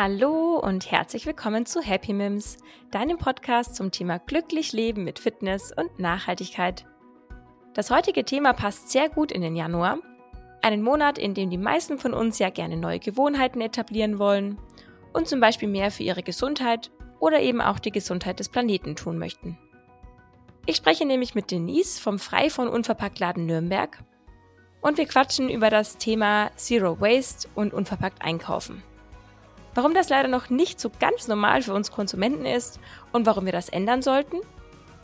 Hallo und herzlich willkommen zu Happy Mims, deinem Podcast zum Thema glücklich leben mit Fitness und Nachhaltigkeit. Das heutige Thema passt sehr gut in den Januar, einen Monat, in dem die meisten von uns ja gerne neue Gewohnheiten etablieren wollen und zum Beispiel mehr für ihre Gesundheit oder eben auch die Gesundheit des Planeten tun möchten. Ich spreche nämlich mit Denise vom Frei von Unverpackt Laden Nürnberg und wir quatschen über das Thema Zero Waste und unverpackt einkaufen. Warum das leider noch nicht so ganz normal für uns Konsumenten ist und warum wir das ändern sollten.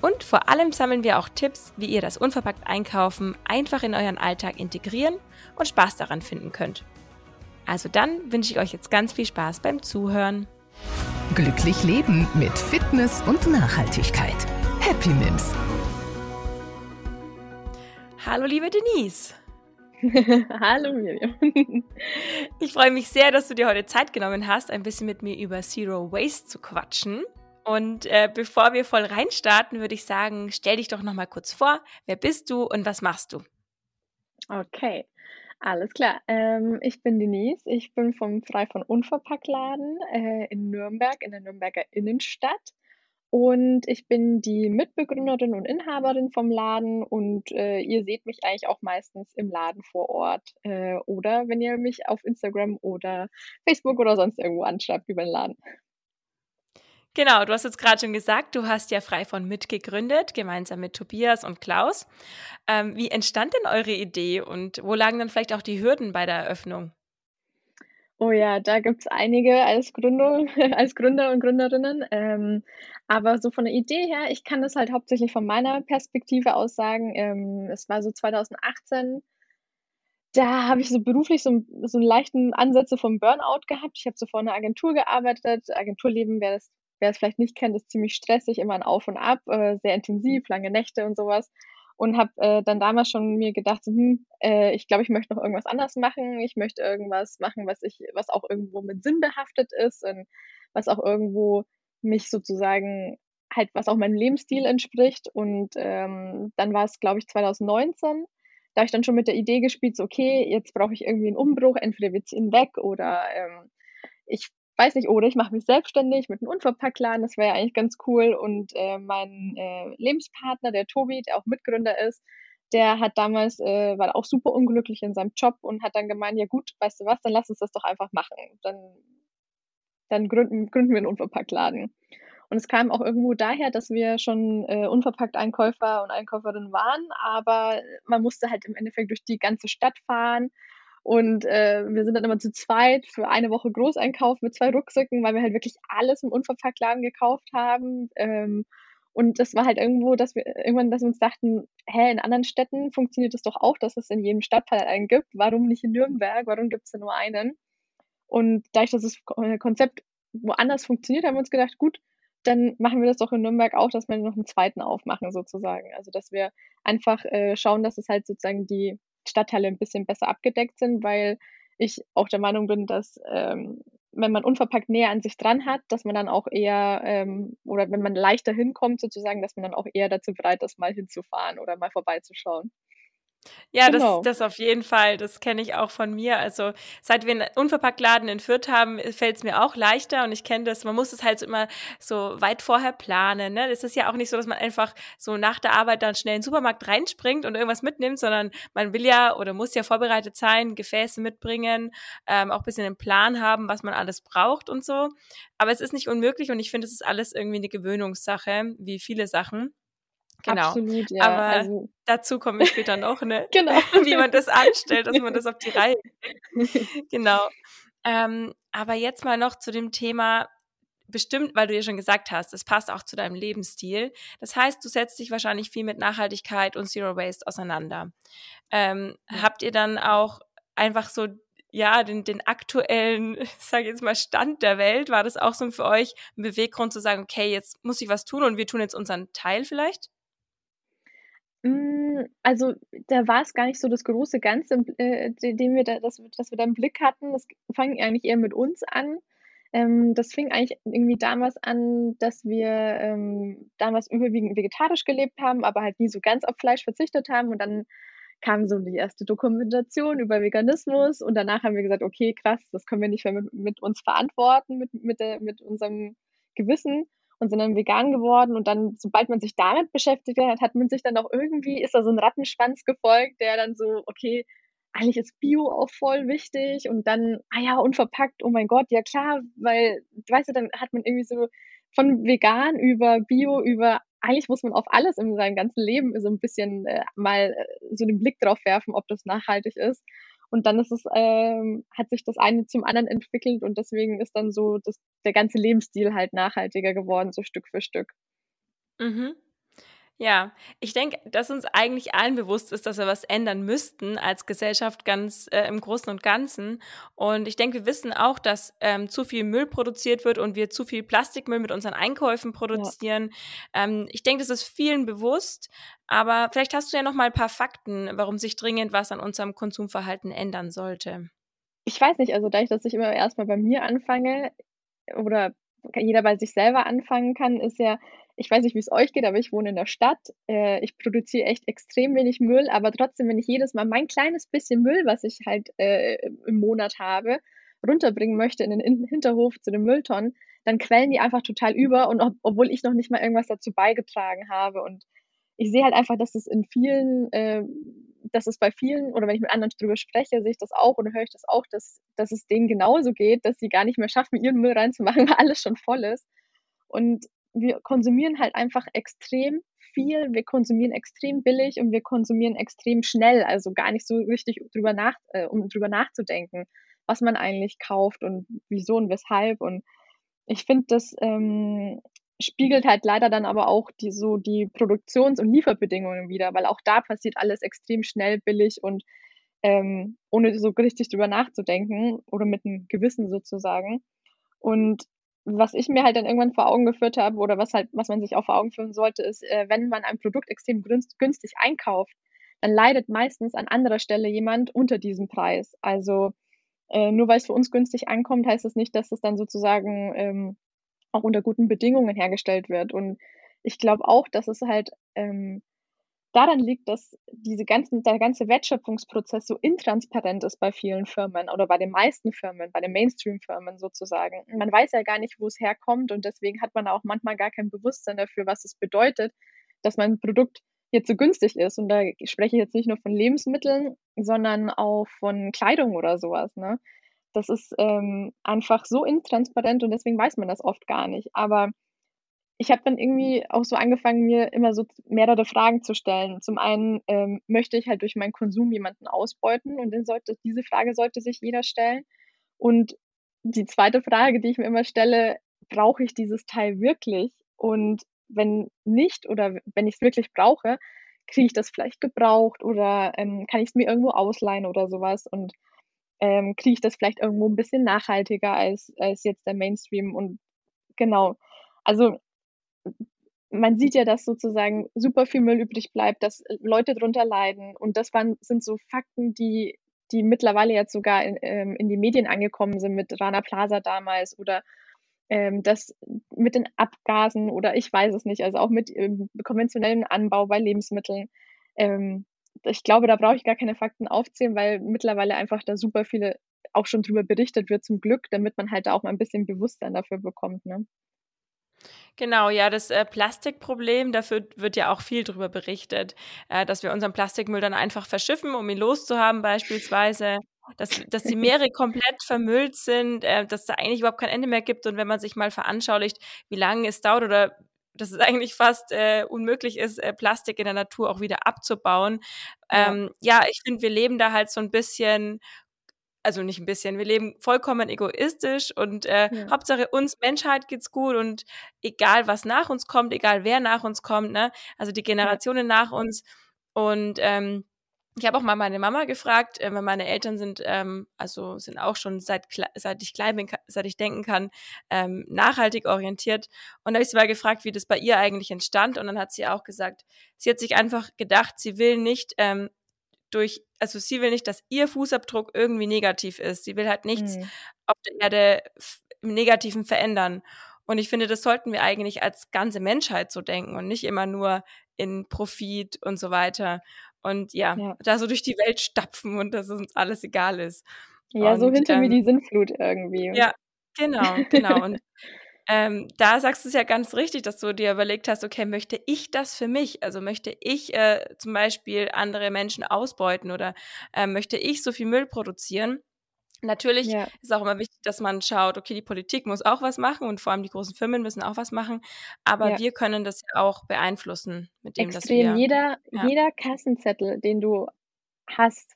Und vor allem sammeln wir auch Tipps, wie ihr das unverpackt Einkaufen einfach in euren Alltag integrieren und Spaß daran finden könnt. Also dann wünsche ich euch jetzt ganz viel Spaß beim Zuhören. Glücklich leben mit Fitness und Nachhaltigkeit. Happy Mims. Hallo liebe Denise. Hallo Miriam. Ich freue mich sehr, dass du dir heute Zeit genommen hast, ein bisschen mit mir über Zero Waste zu quatschen. Und äh, bevor wir voll reinstarten, würde ich sagen, stell dich doch noch mal kurz vor. Wer bist du und was machst du? Okay, alles klar. Ähm, ich bin Denise. Ich bin vom Frei von Unverpacktladen äh, in Nürnberg, in der Nürnberger Innenstadt. Und ich bin die Mitbegründerin und Inhaberin vom Laden und äh, ihr seht mich eigentlich auch meistens im Laden vor Ort äh, oder wenn ihr mich auf Instagram oder Facebook oder sonst irgendwo anschreibt über den Laden. Genau, du hast jetzt gerade schon gesagt, du hast ja frei von mitgegründet, gemeinsam mit Tobias und Klaus. Ähm, wie entstand denn eure Idee und wo lagen dann vielleicht auch die Hürden bei der Eröffnung? Oh ja, da gibt's einige als Gründung als Gründer und Gründerinnen. Ähm, aber so von der Idee her, ich kann das halt hauptsächlich von meiner Perspektive aus sagen. Ähm, es war so 2018, da habe ich so beruflich so, so einen leichten Ansätze vom Burnout gehabt. Ich habe so vor einer Agentur gearbeitet. Agenturleben, wer das, wer es vielleicht nicht kennt, ist ziemlich stressig, immer ein Auf und Ab, äh, sehr intensiv, lange Nächte und sowas und habe äh, dann damals schon mir gedacht, so, hm, äh, ich glaube, ich möchte noch irgendwas anders machen. Ich möchte irgendwas machen, was ich, was auch irgendwo mit Sinn behaftet ist und was auch irgendwo mich sozusagen halt, was auch meinem Lebensstil entspricht. Und ähm, dann war es, glaube ich, 2019. Da habe ich dann schon mit der Idee gespielt, so, okay, jetzt brauche ich irgendwie einen Umbruch, entweder wir ziehen weg oder ähm, ich weiß nicht, oder ich mache mich selbstständig mit einem Unverpacktladen, das wäre ja eigentlich ganz cool. Und äh, mein äh, Lebenspartner, der Tobi, der auch Mitgründer ist, der hat damals, äh, war auch super unglücklich in seinem Job und hat dann gemeint, ja gut, weißt du was, dann lass uns das doch einfach machen. Dann, dann gründen, gründen wir einen Unverpacktladen. Und es kam auch irgendwo daher, dass wir schon äh, unverpackt Einkäufer und Einkäuferinnen waren, aber man musste halt im Endeffekt durch die ganze Stadt fahren und äh, wir sind dann immer zu zweit für eine Woche Großeinkauf mit zwei Rucksäcken, weil wir halt wirklich alles im Unverpacktladen gekauft haben. Ähm, und das war halt irgendwo, dass wir irgendwann, dass wir uns dachten, hä, in anderen Städten funktioniert das doch auch, dass es in jedem Stadtteil einen gibt. Warum nicht in Nürnberg? Warum gibt es denn nur einen? Und dadurch, dass das Konzept woanders funktioniert, haben wir uns gedacht, gut, dann machen wir das doch in Nürnberg auch, dass wir noch einen zweiten aufmachen sozusagen. Also dass wir einfach äh, schauen, dass es halt sozusagen die Stadtteile ein bisschen besser abgedeckt sind, weil ich auch der Meinung bin, dass ähm, wenn man unverpackt näher an sich dran hat, dass man dann auch eher ähm, oder wenn man leichter hinkommt sozusagen, dass man dann auch eher dazu bereit ist, mal hinzufahren oder mal vorbeizuschauen. Ja, genau. das, das auf jeden Fall. Das kenne ich auch von mir. Also seit wir einen Unverpacktladen in Fürth haben, fällt es mir auch leichter und ich kenne das. Man muss es halt so immer so weit vorher planen. Ne? Das ist ja auch nicht so, dass man einfach so nach der Arbeit dann schnell in den Supermarkt reinspringt und irgendwas mitnimmt, sondern man will ja oder muss ja vorbereitet sein, Gefäße mitbringen, ähm, auch ein bisschen einen Plan haben, was man alles braucht und so. Aber es ist nicht unmöglich und ich finde, es ist alles irgendwie eine Gewöhnungssache, wie viele Sachen. Genau. Absolut, ja. Aber also, dazu komme ich später noch, ne? genau. Wie man das anstellt, dass man das auf die Reihe kriegt. genau. Ähm, aber jetzt mal noch zu dem Thema, bestimmt, weil du ja schon gesagt hast, es passt auch zu deinem Lebensstil. Das heißt, du setzt dich wahrscheinlich viel mit Nachhaltigkeit und Zero Waste auseinander. Ähm, ja. Habt ihr dann auch einfach so ja, den, den aktuellen, sage jetzt mal, Stand der Welt, war das auch so für euch ein Beweggrund zu sagen, okay, jetzt muss ich was tun und wir tun jetzt unseren Teil vielleicht? Hm, also, da war es gar nicht so das große Ganze, äh, den wir da das das wir da im Blick hatten. Das fing eigentlich eher mit uns an. Ähm, das fing eigentlich irgendwie damals an, dass wir, ähm, damals überwiegend vegetarisch gelebt haben, aber halt nie so ganz auf Fleisch verzichtet haben. Und dann kam so die erste Dokumentation über Veganismus und danach haben wir gesagt, okay, krass, das können wir nicht mehr mit, mit uns verantworten, mit, mit, der, mit unserem Gewissen und sind dann vegan geworden und dann, sobald man sich damit beschäftigt hat, hat man sich dann auch irgendwie, ist da so ein Rattenschwanz gefolgt, der dann so, okay, eigentlich ist Bio auch voll wichtig und dann, ah ja, unverpackt, oh mein Gott, ja klar, weil, weißt du, dann hat man irgendwie so von vegan über Bio über eigentlich muss man auf alles in seinem ganzen Leben so ein bisschen äh, mal äh, so den Blick drauf werfen, ob das nachhaltig ist. Und dann ist es, ähm, hat sich das eine zum anderen entwickelt und deswegen ist dann so das, der ganze Lebensstil halt nachhaltiger geworden, so Stück für Stück. Mhm. Ja, ich denke, dass uns eigentlich allen bewusst ist, dass wir was ändern müssten als Gesellschaft ganz äh, im Großen und Ganzen. Und ich denke, wir wissen auch, dass ähm, zu viel Müll produziert wird und wir zu viel Plastikmüll mit unseren Einkäufen produzieren. Ja. Ähm, ich denke, das ist vielen bewusst. Aber vielleicht hast du ja noch mal ein paar Fakten, warum sich dringend was an unserem Konsumverhalten ändern sollte. Ich weiß nicht, also dadurch, dass ich immer erstmal bei mir anfange oder jeder bei sich selber anfangen kann, ist ja, ich weiß nicht, wie es euch geht, aber ich wohne in der Stadt. Äh, ich produziere echt extrem wenig Müll, aber trotzdem, wenn ich jedes Mal mein kleines bisschen Müll, was ich halt äh, im Monat habe, runterbringen möchte in den Hinterhof zu den Mülltonnen, dann quellen die einfach total über und ob, obwohl ich noch nicht mal irgendwas dazu beigetragen habe. Und ich sehe halt einfach, dass es in vielen, äh, dass es bei vielen, oder wenn ich mit anderen drüber spreche, sehe ich das auch oder höre ich das auch, dass, dass es denen genauso geht, dass sie gar nicht mehr schaffen, ihren Müll reinzumachen, weil alles schon voll ist. Und wir konsumieren halt einfach extrem viel, wir konsumieren extrem billig und wir konsumieren extrem schnell, also gar nicht so richtig drüber nach, äh, um drüber nachzudenken, was man eigentlich kauft und wieso und weshalb. Und ich finde, das ähm, spiegelt halt leider dann aber auch die so die Produktions- und Lieferbedingungen wieder, weil auch da passiert alles extrem schnell, billig und ähm, ohne so richtig drüber nachzudenken oder mit einem Gewissen sozusagen. Und was ich mir halt dann irgendwann vor Augen geführt habe oder was halt, was man sich auch vor Augen führen sollte, ist, äh, wenn man ein Produkt extrem günstig einkauft, dann leidet meistens an anderer Stelle jemand unter diesem Preis. Also äh, nur weil es für uns günstig ankommt, heißt das nicht, dass es dann sozusagen ähm, auch unter guten Bedingungen hergestellt wird. Und ich glaube auch, dass es halt ähm, daran liegt, dass diese ganzen, der ganze Wertschöpfungsprozess so intransparent ist bei vielen Firmen oder bei den meisten Firmen, bei den Mainstream-Firmen sozusagen. Man weiß ja gar nicht, wo es herkommt und deswegen hat man auch manchmal gar kein Bewusstsein dafür, was es bedeutet, dass mein Produkt jetzt so günstig ist. Und da spreche ich jetzt nicht nur von Lebensmitteln, sondern auch von Kleidung oder sowas. Ne? Das ist ähm, einfach so intransparent und deswegen weiß man das oft gar nicht. Aber ich habe dann irgendwie auch so angefangen, mir immer so mehrere Fragen zu stellen. Zum einen ähm, möchte ich halt durch meinen Konsum jemanden ausbeuten und dann sollte, diese Frage sollte sich jeder stellen. Und die zweite Frage, die ich mir immer stelle, brauche ich dieses Teil wirklich? Und wenn nicht oder wenn ich es wirklich brauche, kriege ich das vielleicht gebraucht oder ähm, kann ich es mir irgendwo ausleihen oder sowas und ähm, kriege ich das vielleicht irgendwo ein bisschen nachhaltiger als, als jetzt der Mainstream und genau. Also man sieht ja, dass sozusagen super viel Müll übrig bleibt, dass Leute drunter leiden. Und das waren, sind so Fakten, die, die mittlerweile jetzt sogar in, ähm, in die Medien angekommen sind, mit Rana Plaza damals oder ähm, das mit den Abgasen oder ich weiß es nicht, also auch mit ähm, konventionellem Anbau bei Lebensmitteln. Ähm, ich glaube, da brauche ich gar keine Fakten aufzählen, weil mittlerweile einfach da super viele auch schon drüber berichtet wird, zum Glück, damit man halt auch mal ein bisschen Bewusstsein dafür bekommt. Ne? Genau, ja, das äh, Plastikproblem, dafür wird ja auch viel drüber berichtet, äh, dass wir unseren Plastikmüll dann einfach verschiffen, um ihn loszuhaben beispielsweise. Dass, dass die Meere komplett vermüllt sind, äh, dass da eigentlich überhaupt kein Ende mehr gibt. Und wenn man sich mal veranschaulicht, wie lange es dauert oder dass es eigentlich fast äh, unmöglich ist, äh, Plastik in der Natur auch wieder abzubauen. Ähm, ja. ja, ich finde, wir leben da halt so ein bisschen also nicht ein bisschen, wir leben vollkommen egoistisch und äh, ja. Hauptsache uns Menschheit geht's gut und egal was nach uns kommt, egal wer nach uns kommt, ne, also die Generationen ja. nach uns und ähm, ich habe auch mal meine Mama gefragt, äh, weil meine Eltern sind, ähm, also sind auch schon seit, seit ich klein bin, seit ich denken kann, ähm, nachhaltig orientiert. Und da habe ich sie mal gefragt, wie das bei ihr eigentlich entstand. Und dann hat sie auch gesagt, sie hat sich einfach gedacht, sie will nicht ähm, durch, also sie will nicht, dass ihr Fußabdruck irgendwie negativ ist. Sie will halt nichts mhm. auf der Erde im Negativen verändern. Und ich finde, das sollten wir eigentlich als ganze Menschheit so denken und nicht immer nur in Profit und so weiter. und ja, ja, da so durch die Welt stapfen und dass uns alles egal ist. Ja, und, so hinter ähm, mir die Sinnflut irgendwie. Ja, genau, genau. Und ähm, da sagst du es ja ganz richtig, dass du dir überlegt hast, okay, möchte ich das für mich? Also möchte ich äh, zum Beispiel andere Menschen ausbeuten oder äh, möchte ich so viel Müll produzieren? Natürlich ja. ist auch immer wichtig, dass man schaut, okay, die Politik muss auch was machen und vor allem die großen Firmen müssen auch was machen, aber ja. wir können das ja auch beeinflussen mit dem, Extrem. dass wir jeder ja. jeder Kassenzettel, den du hast,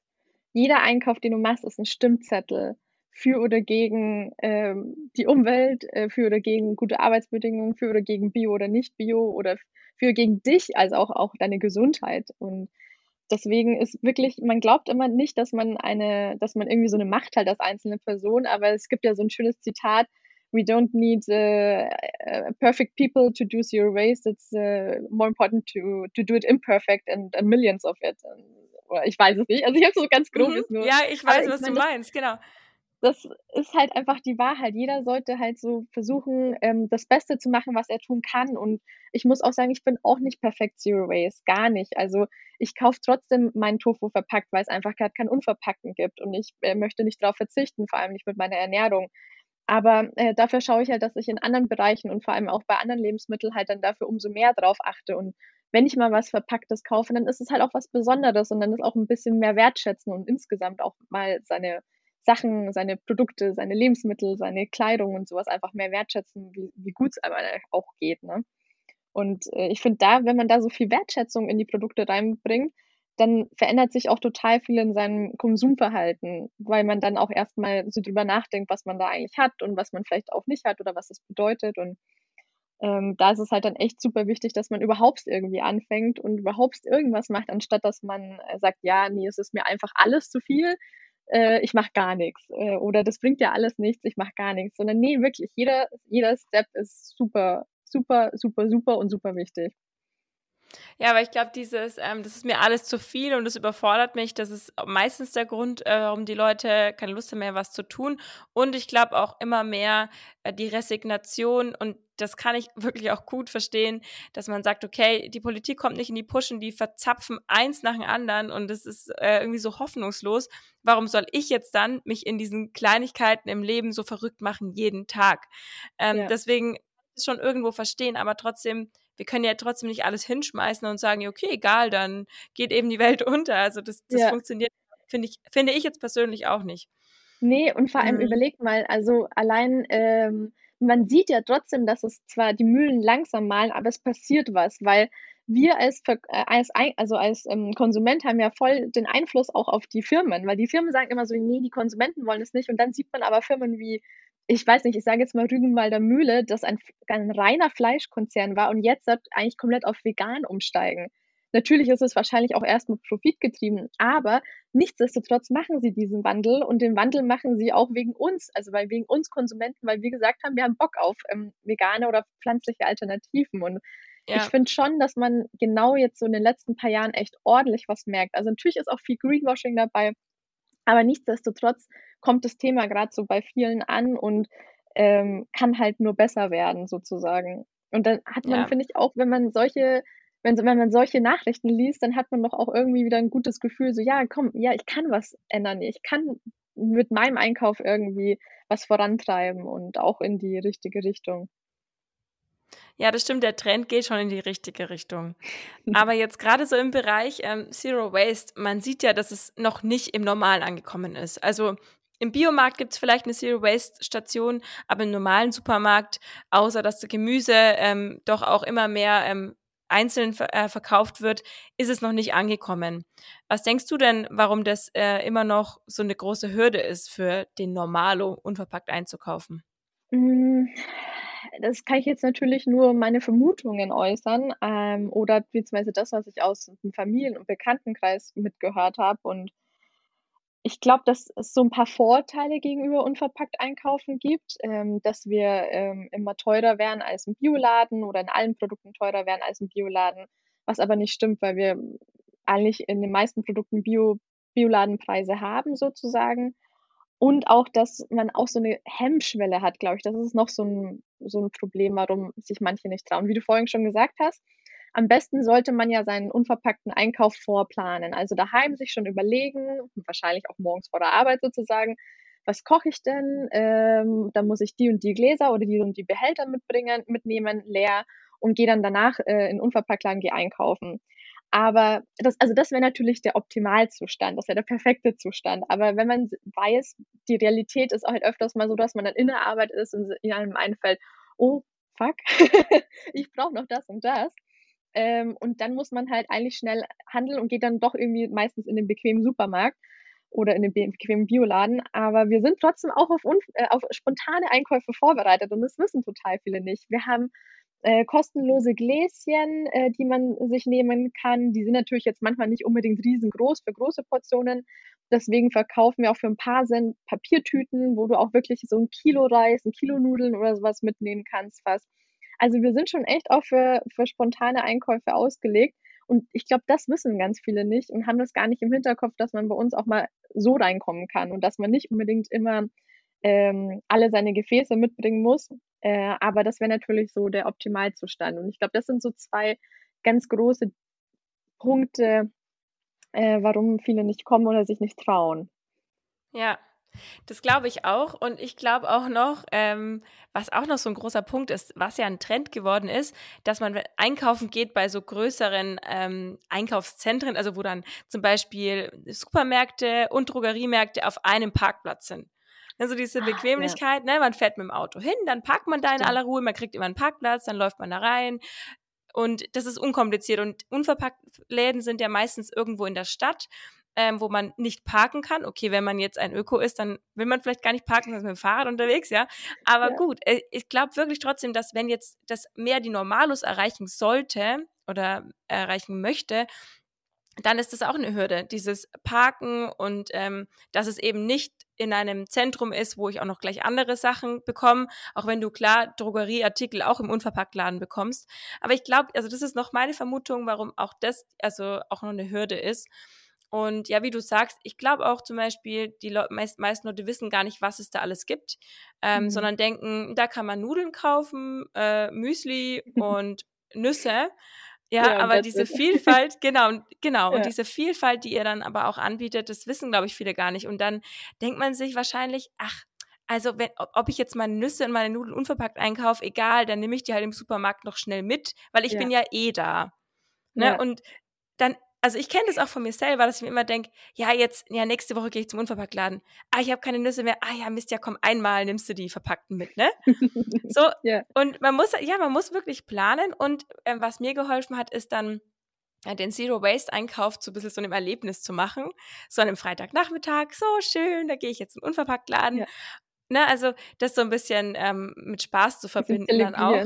jeder Einkauf, den du machst, ist ein Stimmzettel für oder gegen ähm, die Umwelt, äh, für oder gegen gute Arbeitsbedingungen, für oder gegen Bio oder nicht Bio oder für oder gegen dich, also auch auch deine Gesundheit und deswegen ist wirklich, man glaubt immer nicht, dass man eine, dass man irgendwie so eine Macht hat als einzelne Person, aber es gibt ja so ein schönes Zitat, we don't need uh, perfect people to do zero waste. It's uh, more important to, to do it imperfect and, and millions of it. Oder ich weiß es nicht. Also ich habe so ganz grob mhm. nur. Ja, ich weiß, was ich mein, du meinst, genau das ist halt einfach die Wahrheit. Jeder sollte halt so versuchen, ähm, das Beste zu machen, was er tun kann. Und ich muss auch sagen, ich bin auch nicht perfekt Zero Waste, gar nicht. Also ich kaufe trotzdem meinen Tofu verpackt, weil es einfach gerade keinen Unverpackten gibt. Und ich äh, möchte nicht darauf verzichten, vor allem nicht mit meiner Ernährung. Aber äh, dafür schaue ich halt, dass ich in anderen Bereichen und vor allem auch bei anderen Lebensmitteln halt dann dafür umso mehr drauf achte. Und wenn ich mal was Verpacktes kaufe, dann ist es halt auch was Besonderes und dann ist auch ein bisschen mehr wertschätzen und insgesamt auch mal seine Sachen, seine Produkte, seine Lebensmittel, seine Kleidung und sowas einfach mehr wertschätzen, wie, wie gut es aber auch geht. Ne? Und äh, ich finde da, wenn man da so viel Wertschätzung in die Produkte reinbringt, dann verändert sich auch total viel in seinem Konsumverhalten, weil man dann auch erstmal so drüber nachdenkt, was man da eigentlich hat und was man vielleicht auch nicht hat oder was das bedeutet. Und ähm, da ist es halt dann echt super wichtig, dass man überhaupt irgendwie anfängt und überhaupt irgendwas macht, anstatt dass man äh, sagt, ja, nee, es ist mir einfach alles zu viel äh, ich mache gar nichts äh, oder das bringt ja alles nichts, ich mache gar nichts, sondern nee, wirklich, jeder, jeder Step ist super, super, super, super und super wichtig. Ja, aber ich glaube, dieses, ähm, das ist mir alles zu viel und das überfordert mich. Das ist meistens der Grund, äh, warum die Leute keine Lust haben mehr, was zu tun. Und ich glaube auch immer mehr äh, die Resignation und das kann ich wirklich auch gut verstehen, dass man sagt, okay, die Politik kommt nicht in die Puschen, die verzapfen eins nach dem anderen und es ist äh, irgendwie so hoffnungslos. Warum soll ich jetzt dann mich in diesen Kleinigkeiten im Leben so verrückt machen jeden Tag? Ähm, ja. Deswegen schon irgendwo verstehen, aber trotzdem wir können ja trotzdem nicht alles hinschmeißen und sagen, okay, egal, dann geht eben die Welt unter. Also das, das ja. funktioniert, finde ich, finde ich jetzt persönlich auch nicht. Nee, und vor allem mhm. überlegt mal, also allein, ähm, man sieht ja trotzdem, dass es zwar die Mühlen langsam malen, aber es passiert was, weil wir als, äh, als, also als ähm, Konsument haben ja voll den Einfluss auch auf die Firmen, weil die Firmen sagen immer so, nee, die Konsumenten wollen es nicht. Und dann sieht man aber Firmen wie ich weiß nicht, ich sage jetzt mal Rügenwalder Mühle, das ein, ein reiner Fleischkonzern war und jetzt eigentlich komplett auf vegan umsteigen. Natürlich ist es wahrscheinlich auch erstmal profitgetrieben, aber nichtsdestotrotz machen sie diesen Wandel und den Wandel machen sie auch wegen uns, also weil wegen uns Konsumenten, weil wir gesagt haben, wir haben Bock auf ähm, vegane oder pflanzliche Alternativen und ja. ich finde schon, dass man genau jetzt so in den letzten paar Jahren echt ordentlich was merkt. Also natürlich ist auch viel Greenwashing dabei, aber nichtsdestotrotz kommt das Thema gerade so bei vielen an und ähm, kann halt nur besser werden, sozusagen. Und dann hat man, ja. finde ich, auch, wenn man solche, wenn, wenn man solche Nachrichten liest, dann hat man doch auch irgendwie wieder ein gutes Gefühl, so, ja, komm, ja, ich kann was ändern, ich kann mit meinem Einkauf irgendwie was vorantreiben und auch in die richtige Richtung. Ja, das stimmt, der Trend geht schon in die richtige Richtung. Aber jetzt gerade so im Bereich ähm, Zero Waste, man sieht ja, dass es noch nicht im Normalen angekommen ist. Also im Biomarkt gibt es vielleicht eine Zero Waste Station, aber im normalen Supermarkt, außer dass das Gemüse ähm, doch auch immer mehr ähm, einzeln ver äh, verkauft wird, ist es noch nicht angekommen. Was denkst du denn, warum das äh, immer noch so eine große Hürde ist für den Normalo unverpackt einzukaufen? Hm, das kann ich jetzt natürlich nur meine Vermutungen äußern ähm, oder beziehungsweise das, was ich aus dem Familien- und Bekanntenkreis mitgehört habe und ich glaube, dass es so ein paar Vorteile gegenüber unverpackt einkaufen gibt, ähm, dass wir ähm, immer teurer wären als im Bioladen oder in allen Produkten teurer wären als im Bioladen, was aber nicht stimmt, weil wir eigentlich in den meisten Produkten Bio Bioladenpreise haben sozusagen. Und auch, dass man auch so eine Hemmschwelle hat, glaube ich. Das ist noch so ein so ein Problem, warum sich manche nicht trauen. Wie du vorhin schon gesagt hast, am besten sollte man ja seinen unverpackten Einkauf vorplanen. Also daheim sich schon überlegen, wahrscheinlich auch morgens vor der Arbeit sozusagen, was koche ich denn? Ähm, dann muss ich die und die Gläser oder die und die Behälter mitbringen, mitnehmen, leer und gehe dann danach äh, in Unverpacktladen, gehe einkaufen. Aber das, also das wäre natürlich der Optimalzustand, das wäre der perfekte Zustand. Aber wenn man weiß, die Realität ist auch halt öfters mal so, dass man dann in der Arbeit ist und in einem einfällt, oh, fuck, ich brauche noch das und das. Ähm, und dann muss man halt eigentlich schnell handeln und geht dann doch irgendwie meistens in den bequemen Supermarkt oder in den bequemen Bioladen. Aber wir sind trotzdem auch auf, äh, auf spontane Einkäufe vorbereitet und das wissen total viele nicht. Wir haben äh, kostenlose Gläschen, äh, die man sich nehmen kann. Die sind natürlich jetzt manchmal nicht unbedingt riesengroß für große Portionen. Deswegen verkaufen wir auch für ein paar Cent Papiertüten, wo du auch wirklich so ein Kilo Reis, ein Kilo Nudeln oder sowas mitnehmen kannst fast. Also wir sind schon echt auch für, für spontane Einkäufe ausgelegt. Und ich glaube, das wissen ganz viele nicht und haben das gar nicht im Hinterkopf, dass man bei uns auch mal so reinkommen kann und dass man nicht unbedingt immer ähm, alle seine Gefäße mitbringen muss. Äh, aber das wäre natürlich so der Optimalzustand. Und ich glaube, das sind so zwei ganz große Punkte, äh, warum viele nicht kommen oder sich nicht trauen. Ja, das glaube ich auch. Und ich glaube auch noch, ähm, was auch noch so ein großer Punkt ist, was ja ein Trend geworden ist, dass man einkaufen geht bei so größeren ähm, Einkaufszentren, also wo dann zum Beispiel Supermärkte und Drogeriemärkte auf einem Parkplatz sind. Also diese ah, Bequemlichkeit, ja. ne, man fährt mit dem Auto hin, dann parkt man da in aller Ruhe, man kriegt immer einen Parkplatz, dann läuft man da rein. Und das ist unkompliziert. Und unverpackt Läden sind ja meistens irgendwo in der Stadt ähm, wo man nicht parken kann. Okay, wenn man jetzt ein Öko ist, dann will man vielleicht gar nicht parken, sondern mit dem Fahrrad unterwegs, ja. Aber ja. gut, äh, ich glaube wirklich trotzdem, dass wenn jetzt das mehr die Normalos erreichen sollte oder erreichen möchte, dann ist das auch eine Hürde, dieses Parken und ähm, dass es eben nicht in einem Zentrum ist, wo ich auch noch gleich andere Sachen bekomme, auch wenn du klar Drogerieartikel auch im Unverpacktladen bekommst. Aber ich glaube, also das ist noch meine Vermutung, warum auch das also auch noch eine Hürde ist. Und ja, wie du sagst, ich glaube auch zum Beispiel, die Le meist, meisten Leute wissen gar nicht, was es da alles gibt, ähm, mhm. sondern denken, da kann man Nudeln kaufen, äh, Müsli und Nüsse. Ja, ja aber diese Vielfalt, genau, genau, ja. und diese Vielfalt, die ihr dann aber auch anbietet, das wissen, glaube ich, viele gar nicht. Und dann denkt man sich wahrscheinlich, ach, also wenn, ob ich jetzt meine Nüsse und meine Nudeln unverpackt einkaufe, egal, dann nehme ich die halt im Supermarkt noch schnell mit, weil ich ja. bin ja eh da. Ne? Und dann also ich kenne das auch von mir selber, dass ich mir immer denke, ja, jetzt, ja, nächste Woche gehe ich zum Unverpacktladen. Ah, ich habe keine Nüsse mehr. Ah ja, Mist, ja, komm, einmal nimmst du die verpackten mit, ne? so, yeah. und man muss, ja, man muss wirklich planen und äh, was mir geholfen hat, ist dann, ja, den Zero Waste Einkauf zu ein bisschen so einem Erlebnis zu machen. So an einem Freitagnachmittag, so schön, da gehe ich jetzt zum Unverpacktladen. Ja. Ne, also das so ein bisschen ähm, mit Spaß zu verbinden dann auch.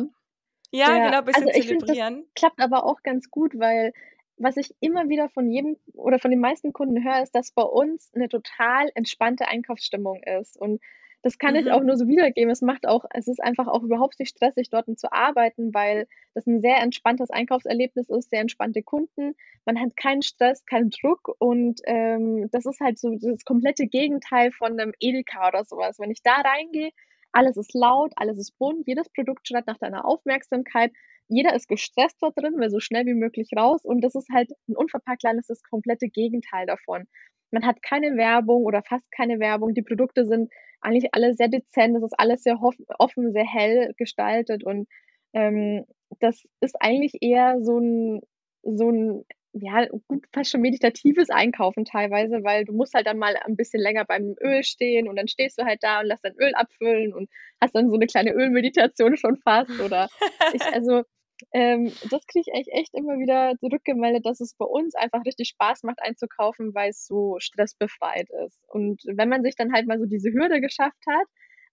Ja, ja, genau, ein bisschen also ich zelebrieren. Find, das klappt aber auch ganz gut, weil was ich immer wieder von jedem oder von den meisten Kunden höre, ist, dass bei uns eine total entspannte Einkaufsstimmung ist. Und das kann mhm. ich auch nur so wiedergeben. Es macht auch, es ist einfach auch überhaupt nicht stressig, dort zu arbeiten, weil das ein sehr entspanntes Einkaufserlebnis ist, sehr entspannte Kunden. Man hat keinen Stress, keinen Druck und ähm, das ist halt so das komplette Gegenteil von einem Edeka oder sowas. Wenn ich da reingehe, alles ist laut, alles ist bunt, jedes Produkt schreit nach deiner Aufmerksamkeit jeder ist gestresst dort drin, will so schnell wie möglich raus und das ist halt ein Unverpacktladen ist das komplette Gegenteil davon. Man hat keine Werbung oder fast keine Werbung. Die Produkte sind eigentlich alle sehr dezent, das ist alles sehr offen, sehr hell gestaltet und ähm, das ist eigentlich eher so ein, so ein ja, gut, fast schon meditatives Einkaufen teilweise, weil du musst halt dann mal ein bisschen länger beim Öl stehen und dann stehst du halt da und lässt dein Öl abfüllen und hast dann so eine kleine Ölmeditation schon fast oder ich, also ähm, das kriege ich echt, echt immer wieder zurückgemeldet, dass es bei uns einfach richtig Spaß macht einzukaufen, weil es so stressbefreit ist. Und wenn man sich dann halt mal so diese Hürde geschafft hat,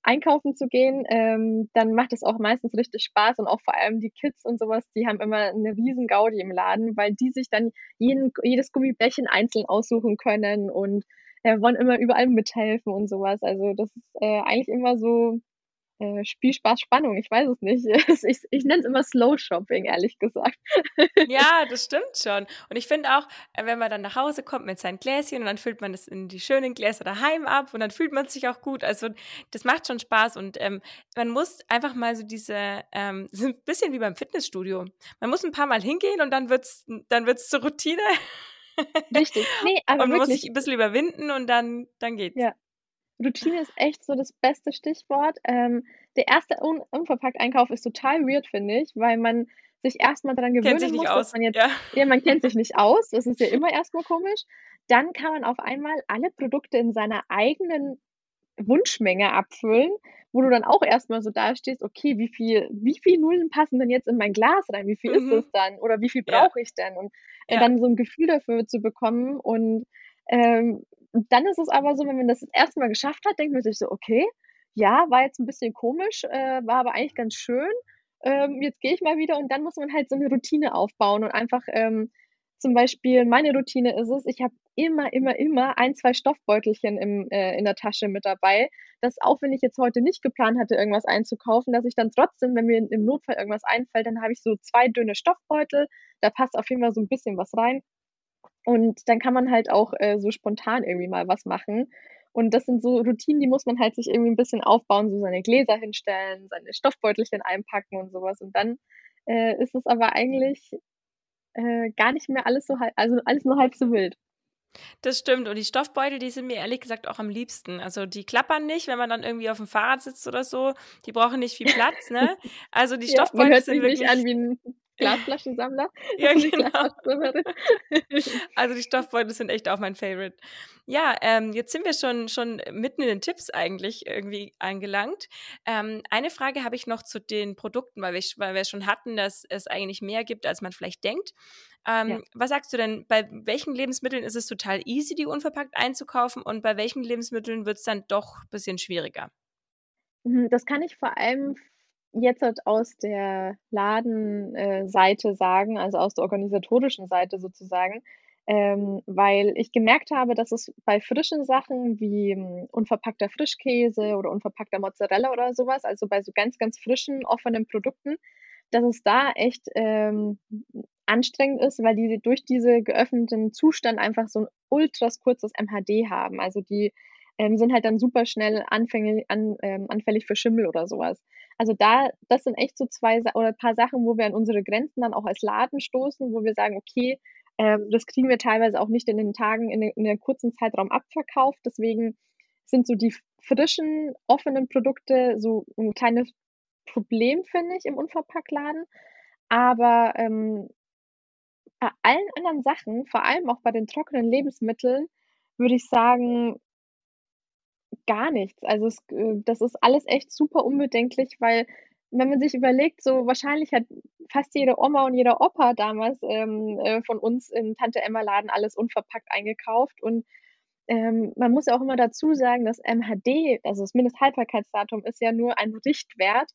einkaufen zu gehen, ähm, dann macht es auch meistens richtig Spaß und auch vor allem die Kids und sowas, die haben immer eine riesen Gaudi im Laden, weil die sich dann jeden, jedes Gummibärchen einzeln aussuchen können und äh, wollen immer überall mithelfen und sowas. Also das ist äh, eigentlich immer so äh, Spielspaß, Spannung, ich weiß es nicht. Ich, ich nenne es immer Slow Shopping, ehrlich gesagt. Ja, das stimmt schon. Und ich finde auch, äh, wenn man dann nach Hause kommt mit seinem Gläschen und dann füllt man das in die schönen Gläser daheim ab und dann fühlt man sich auch gut. Also das macht schon Spaß und ähm, man muss einfach mal so diese, ähm, so ein bisschen wie beim Fitnessstudio. Man muss ein paar Mal hingehen und dann wird es dann wird's zur Routine. Richtig. Nee, aber und man wirklich. muss sich ein bisschen überwinden und dann, dann geht's. Ja. Routine ist echt so das beste Stichwort. Ähm, der erste Un unverpackt Einkauf ist total weird, finde ich, weil man sich erstmal daran gewöhnen muss, aus. dass man jetzt, Ja. ja, man kennt sich nicht aus. Das ist ja immer erstmal komisch. Dann kann man auf einmal alle Produkte in seiner eigenen Wunschmenge abfüllen, wo du dann auch erstmal so dastehst, okay, wie viel, wie viel Nullen passen denn jetzt in mein Glas rein? Wie viel ist Mhm. es dann? Oder wie viel Ja. brauche ich denn? Und äh, Ja. dann so ein Gefühl dafür zu bekommen. Und ähm, dann ist es aber so, wenn man das das erste Mal geschafft hat, denkt man sich so, okay, ja, war jetzt ein bisschen komisch, äh, war aber eigentlich ganz schön. Ähm, jetzt gehe ich mal wieder und dann muss man halt so eine Routine aufbauen und einfach ähm, zum Beispiel meine Routine ist es, ich habe immer, immer, immer ein, zwei Stoffbeutelchen im, äh, in der Tasche mit dabei, dass auch wenn ich jetzt heute nicht geplant hatte, irgendwas einzukaufen, dass ich dann trotzdem, wenn mir im Notfall irgendwas einfällt, dann habe ich so zwei dünne Stoffbeutel, da passt auf jeden Fall so ein bisschen was rein. Und dann kann man halt auch äh, so spontan irgendwie mal was machen. Und das sind so Routinen, die muss man halt sich irgendwie ein bisschen aufbauen, so seine Gläser hinstellen, seine Stoffbeutelchen einpacken und sowas. Und dann äh, ist es aber eigentlich äh, gar nicht mehr alles so halb, also alles nur halb so wild. Das stimmt. Und die Stoffbeutel, die sind mir ehrlich gesagt auch am liebsten. Also die klappern nicht, wenn man dann irgendwie auf dem Fahrrad sitzt oder so. Die brauchen nicht viel Platz, ne? Also die Ja, man Stoffbeutel hört sind sich nicht wirklich. an wie ein Glasflaschensammler. Ja, genau. Also die Stoffbeutel sind echt auch mein Favorite. Ja, ähm, jetzt sind wir schon, schon mitten in den Tipps eigentlich irgendwie angelangt. Ähm, eine Frage habe ich noch zu den Produkten, weil wir, weil wir schon hatten, dass es eigentlich mehr gibt, als man vielleicht denkt. Ähm, Ja. Was sagst du denn, bei welchen Lebensmitteln ist es total easy, die unverpackt einzukaufen und bei welchen Lebensmitteln wird es dann doch ein bisschen schwieriger? Mhm, Das kann ich vor allem jetzt halt aus der Ladenseite sagen, also aus der organisatorischen Seite sozusagen, ähm, weil ich gemerkt habe, dass es bei frischen Sachen wie ähm, unverpackter Frischkäse oder unverpackter Mozzarella oder sowas, also bei so ganz, ganz frischen, offenen Produkten, dass es da echt ähm, anstrengend ist, weil die durch diese geöffneten Zustand einfach so ein ultras kurzes MHD haben. Also die ähm, sind halt dann super schnell anfänglich, an, ähm, anfällig für Schimmel oder sowas. Also da, das sind echt so zwei oder ein paar Sachen, wo wir an unsere Grenzen dann auch als Laden stoßen, wo wir sagen, okay, ähm, das kriegen wir teilweise auch nicht in den Tagen, in, in einem kurzen Zeitraum abverkauft. Deswegen sind so die frischen, offenen Produkte so ein kleines Problem, finde ich, im Unverpacktladen. Aber ähm, bei allen anderen Sachen, vor allem auch bei den trockenen Lebensmitteln, würde ich sagen, gar nichts. Also es, äh, das ist alles echt super unbedenklich, weil wenn man sich überlegt, so wahrscheinlich hat fast jede Oma und jeder Opa damals ähm, äh, von uns im Tante Emma Laden alles unverpackt eingekauft und ähm, man muss ja auch immer dazu sagen, dass MHD, also das Mindesthaltbarkeitsdatum, ist ja nur ein Richtwert,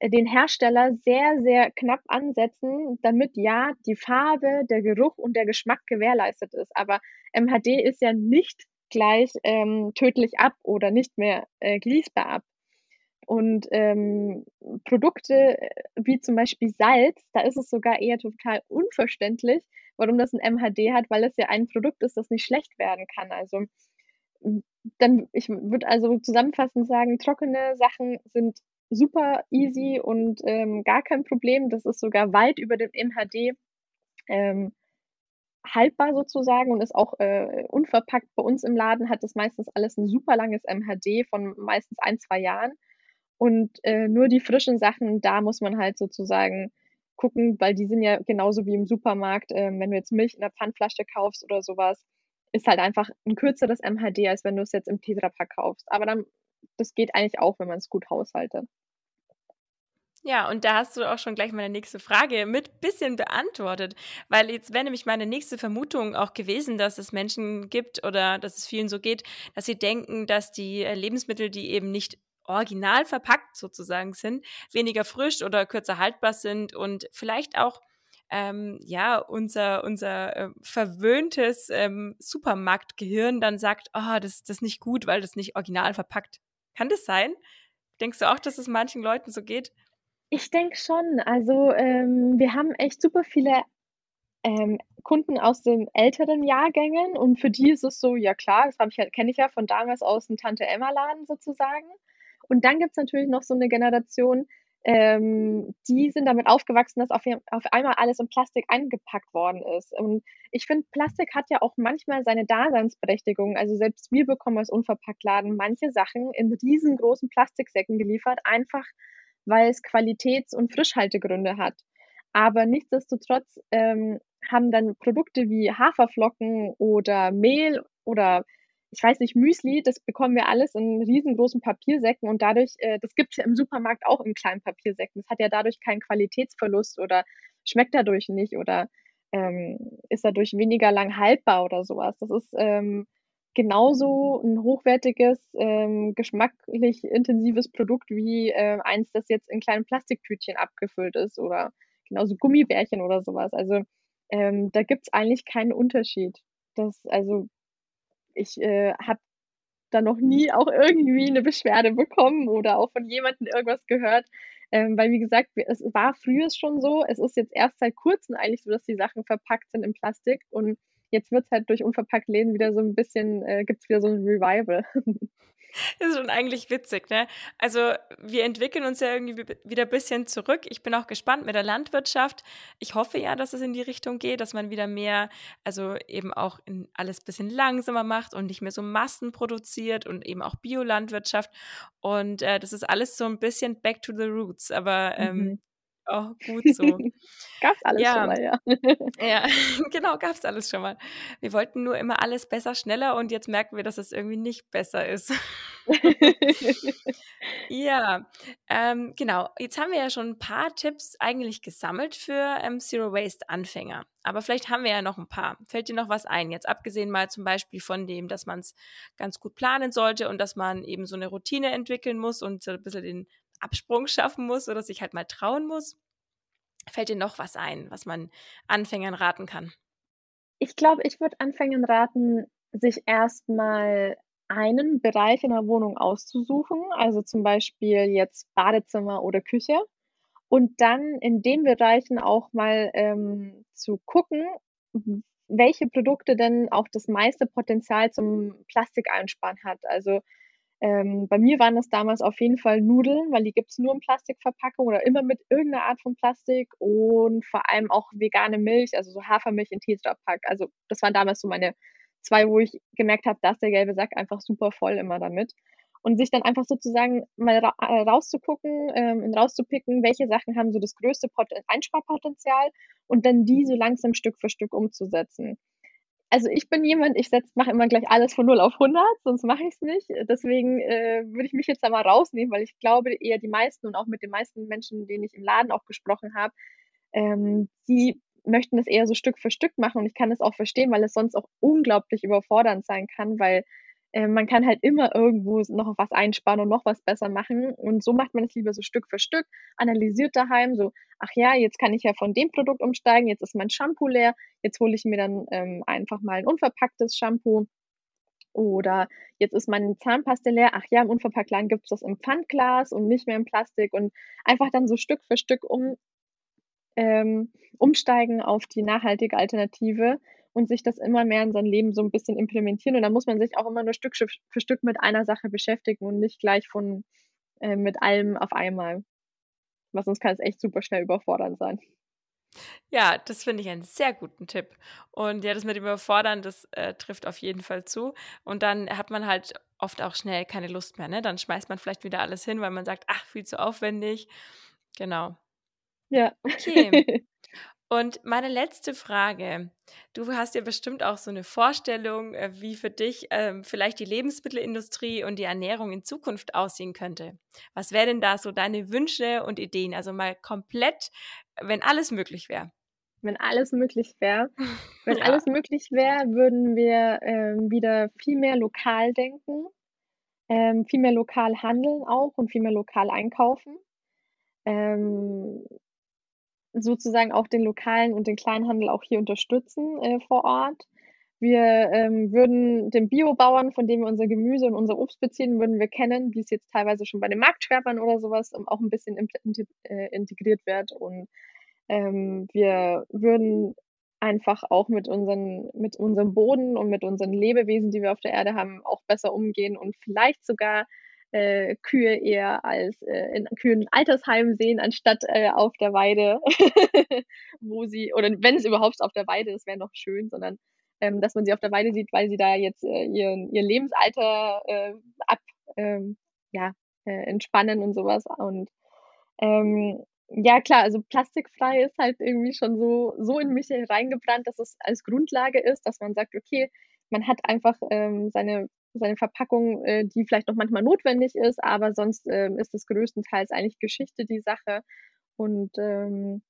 äh, den Hersteller sehr, sehr knapp ansetzen, damit ja die Farbe, der Geruch und der Geschmack gewährleistet ist. Aber MHD ist ja nicht gleich ähm, tödlich ab oder nicht mehr äh, genießbar ab. Und ähm, Produkte äh, wie zum Beispiel Salz, da ist es sogar eher total unverständlich, warum das ein MHD hat, weil es ja ein Produkt ist, das nicht schlecht werden kann. Also dann, ich würde also zusammenfassend sagen, trockene Sachen sind super easy und ähm, gar kein Problem. Das ist sogar weit über dem MHD ähm, haltbar sozusagen und ist auch äh, unverpackt. Bei uns im Laden hat das meistens alles ein super langes MHD von meistens ein, zwei Jahren. Und äh, nur die frischen Sachen, da muss man halt sozusagen gucken, weil die sind ja genauso wie im Supermarkt, äh, wenn du jetzt Milch in der Pfandflasche kaufst oder sowas, ist halt einfach ein kürzeres MHD, als wenn du es jetzt im Tetrapack kaufst. Aber dann, das geht eigentlich auch, wenn man es gut haushaltet. Ja, und da hast du auch schon gleich meine nächste Frage mit bisschen beantwortet, weil jetzt wäre nämlich meine nächste Vermutung auch gewesen, dass es Menschen gibt oder dass es vielen so geht, dass sie denken, dass die äh, Lebensmittel, die eben nicht original verpackt sozusagen sind, weniger frisch oder kürzer haltbar sind und vielleicht auch ähm, ja unser unser äh, verwöhntes ähm, Supermarktgehirn dann sagt, oh, das das ist nicht gut, weil das nicht original verpackt. Kann das sein? Denkst du auch, dass es manchen Leuten so geht? Ich denke schon. Also, ähm, wir haben echt super viele ähm, Kunden aus den älteren Jahrgängen und für die ist es so, ja klar, das ich kenne ich ja von damals aus dem Tante-Emma-Laden sozusagen. Und dann gibt es natürlich noch so eine Generation, ähm, die sind damit aufgewachsen, dass auf, auf einmal alles in Plastik eingepackt worden ist. Und ich finde, Plastik hat ja auch manchmal seine Daseinsberechtigung. Also selbst wir bekommen als Unverpacktladen manche Sachen in riesengroßen Plastiksäcken geliefert, einfach weil es Qualitäts- und Frischhaltegründe hat. Aber nichtsdestotrotz ähm, haben dann Produkte wie Haferflocken oder Mehl oder ich weiß nicht, Müsli, das bekommen wir alles in riesengroßen Papiersäcken und dadurch, äh, das gibt es ja im Supermarkt auch in kleinen Papiersäcken. Das hat ja dadurch keinen Qualitätsverlust oder schmeckt dadurch nicht oder ähm, ist dadurch weniger lang haltbar oder sowas. Das ist ähm, genauso ein hochwertiges, ähm, geschmacklich intensives Produkt wie äh, eins, das jetzt in kleinen Plastiktütchen abgefüllt ist oder genauso Gummibärchen oder sowas. Also ähm, da gibt es eigentlich keinen Unterschied. Das, also ich äh, habe da noch nie auch irgendwie eine Beschwerde bekommen oder auch von jemandem irgendwas gehört. Ähm, weil, wie gesagt, es war früher schon so. Es ist jetzt erst seit kurzem eigentlich so, dass die Sachen verpackt sind in Plastik. Und jetzt wird es halt durch unverpackt Läden wieder so ein bisschen, äh, gibt es wieder so ein Revival. Das ist schon eigentlich witzig, ne? Also wir entwickeln uns ja irgendwie wieder ein bisschen zurück. Ich bin auch gespannt mit der Landwirtschaft. Ich hoffe ja, dass es in die Richtung geht, dass man wieder mehr, also eben auch alles ein bisschen langsamer macht und nicht mehr so Massen produziert und eben auch Biolandwirtschaft. Und äh, das ist alles so ein bisschen back to the roots. Aber ähm, mhm. Oh, gut so. Gab's alles ja. schon mal, ja. ja, genau, gab's alles schon mal. Wir wollten nur immer alles besser, schneller und jetzt merken wir, dass es irgendwie nicht besser ist. ja, ähm, genau. Jetzt haben wir ja schon ein paar Tipps eigentlich gesammelt für ähm, Zero Waste Anfänger. Aber vielleicht haben wir ja noch ein paar. Fällt dir noch was ein? Jetzt abgesehen mal zum Beispiel von dem, dass man es ganz gut planen sollte und dass man eben so eine Routine entwickeln muss und so ein bisschen den Absprung schaffen muss oder sich halt mal trauen muss. Fällt dir noch was ein, was man Anfängern raten kann? Ich glaube, ich würde Anfängern raten, sich erstmal einen Bereich in der Wohnung auszusuchen, also zum Beispiel jetzt Badezimmer oder Küche, und dann in den Bereichen auch mal ähm, zu gucken, welche Produkte denn auch das meiste Potenzial zum Plastikeinsparen hat. Also ähm, bei mir waren das damals auf jeden Fall Nudeln, weil die gibt es nur in Plastikverpackung oder immer mit irgendeiner Art von Plastik und vor allem auch vegane Milch, also so Hafermilch in Tetra-Pack. Also das waren damals so meine zwei, wo ich gemerkt habe, dass der gelbe Sack einfach super voll immer damit. Und sich dann einfach sozusagen mal ra äh, rauszugucken ähm, und rauszupicken, welche Sachen haben so das größte Pot Einsparpotenzial und dann die so langsam Stück für Stück umzusetzen also ich bin jemand, ich mache immer gleich alles von 0 auf 100, sonst mache ich es nicht. Deswegen äh, würde ich mich jetzt da mal rausnehmen, weil ich glaube, eher die meisten und auch mit den meisten Menschen, denen ich im Laden auch gesprochen habe, ähm, die möchten das eher so Stück für Stück machen und ich kann das auch verstehen, weil es sonst auch unglaublich überfordernd sein kann, weil äh, man kann halt immer irgendwo noch was einsparen und noch was besser machen. Und so macht man es lieber so Stück für Stück, analysiert daheim so, ach ja, jetzt kann ich ja von dem Produkt umsteigen, jetzt ist mein Shampoo leer, jetzt hole ich mir dann ähm, einfach mal ein unverpacktes Shampoo. Oder jetzt ist meine Zahnpaste leer. Ach ja, im Unverpacktladen gibt es das im Pfandglas und nicht mehr im Plastik. Und einfach dann so Stück für Stück um, ähm, umsteigen auf die nachhaltige Alternative und sich das immer mehr in sein Leben so ein bisschen implementieren. Und da muss man sich auch immer nur Stück für Stück mit einer Sache beschäftigen und nicht gleich von äh, mit allem auf einmal. Was sonst kann es echt super schnell überfordern sein. Ja, das finde ich einen sehr guten Tipp. Und ja, das mit dem Überfordern, das äh, trifft auf jeden Fall zu. Und dann hat man halt oft auch schnell keine Lust mehr. Ne? Dann schmeißt man vielleicht wieder alles hin, weil man sagt, ach, viel zu aufwendig. Genau. Ja. Okay. Und meine letzte Frage. Du hast ja bestimmt auch so eine Vorstellung, äh, wie für dich ähm, vielleicht die Lebensmittelindustrie und die Ernährung in Zukunft aussehen könnte. Was wären denn da so deine Wünsche und Ideen? Also mal komplett, wenn alles möglich wäre. Wenn alles möglich wäre. Wenn ja. alles möglich wäre, würden wir ähm, wieder viel mehr lokal denken, ähm, viel mehr lokal handeln auch und viel mehr lokal einkaufen. Ähm, sozusagen auch den lokalen und den Kleinhandel auch hier unterstützen äh, vor Ort. wir ähm, würden den Biobauern, von dem wir unser Gemüse und unser Obst beziehen, würden wir kennen, wie es jetzt teilweise schon bei den Marktschwerbern oder sowas um, auch ein bisschen äh, integriert wird. Und ähm, wir würden einfach auch mit, unseren, mit unserem Boden und mit unseren Lebewesen, die wir auf der Erde haben, auch besser umgehen und vielleicht sogar äh, Kühe eher als äh, in Kühen Altersheim sehen, anstatt äh, auf der Weide, wo sie, oder wenn es überhaupt auf der Weide ist, wäre noch schön, sondern ähm, dass man sie auf der Weide sieht, weil sie da jetzt äh, ihr, ihr Lebensalter äh, ab, ähm, ja, äh, entspannen und sowas. Und ähm, ja, klar, also plastikfrei ist halt irgendwie schon so, so in mich reingebrannt, dass es als Grundlage ist, dass man sagt, okay, man hat einfach ähm, seine, seine Verpackung, äh, die vielleicht noch manchmal notwendig ist, aber sonst ähm, ist es größtenteils eigentlich Geschichte die Sache. Und ähm,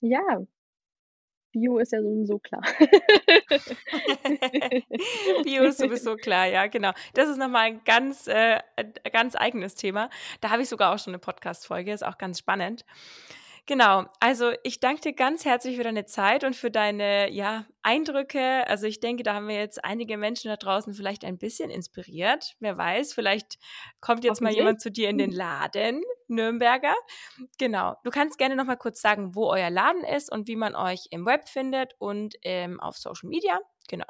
ja, Bio ist ja sowieso klar. Bio ist sowieso klar, ja, genau. Das ist nochmal ein ganz, äh, ganz eigenes Thema. Da habe ich sogar auch schon eine Podcast-Folge, ist auch ganz spannend. Genau, also ich danke dir ganz herzlich für deine Zeit und für deine ja, Eindrücke. Also ich denke, da haben wir jetzt einige Menschen da draußen vielleicht ein bisschen inspiriert. Wer weiß, vielleicht kommt jetzt mal jemand zu dir in den Laden, Nürnberger. Genau, du kannst gerne noch mal kurz sagen, wo euer Laden ist und wie man euch im Web findet und ähm, auf Social Media. Genau.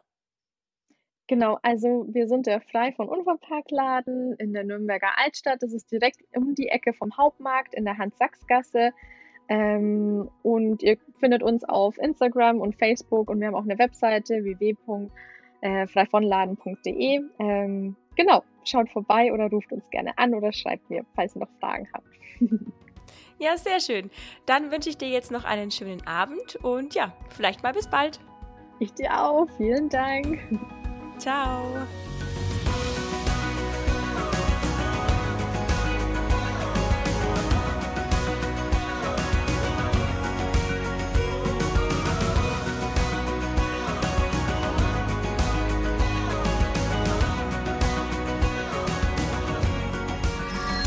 Genau, also wir sind der Frei von Unverpacktladen in der Nürnberger Altstadt. Das ist direkt um die Ecke vom Hauptmarkt in der Hans-Sachs-Gasse. Ähm, und ihr findet uns auf Instagram und Facebook und wir haben auch eine Webseite www.freivonladen.de. Ähm, genau, schaut vorbei oder ruft uns gerne an oder schreibt mir, falls ihr noch Fragen habt. ja, sehr schön. Dann wünsche ich dir jetzt noch einen schönen Abend und ja, vielleicht mal bis bald. Ich dir auch. Vielen Dank. Ciao.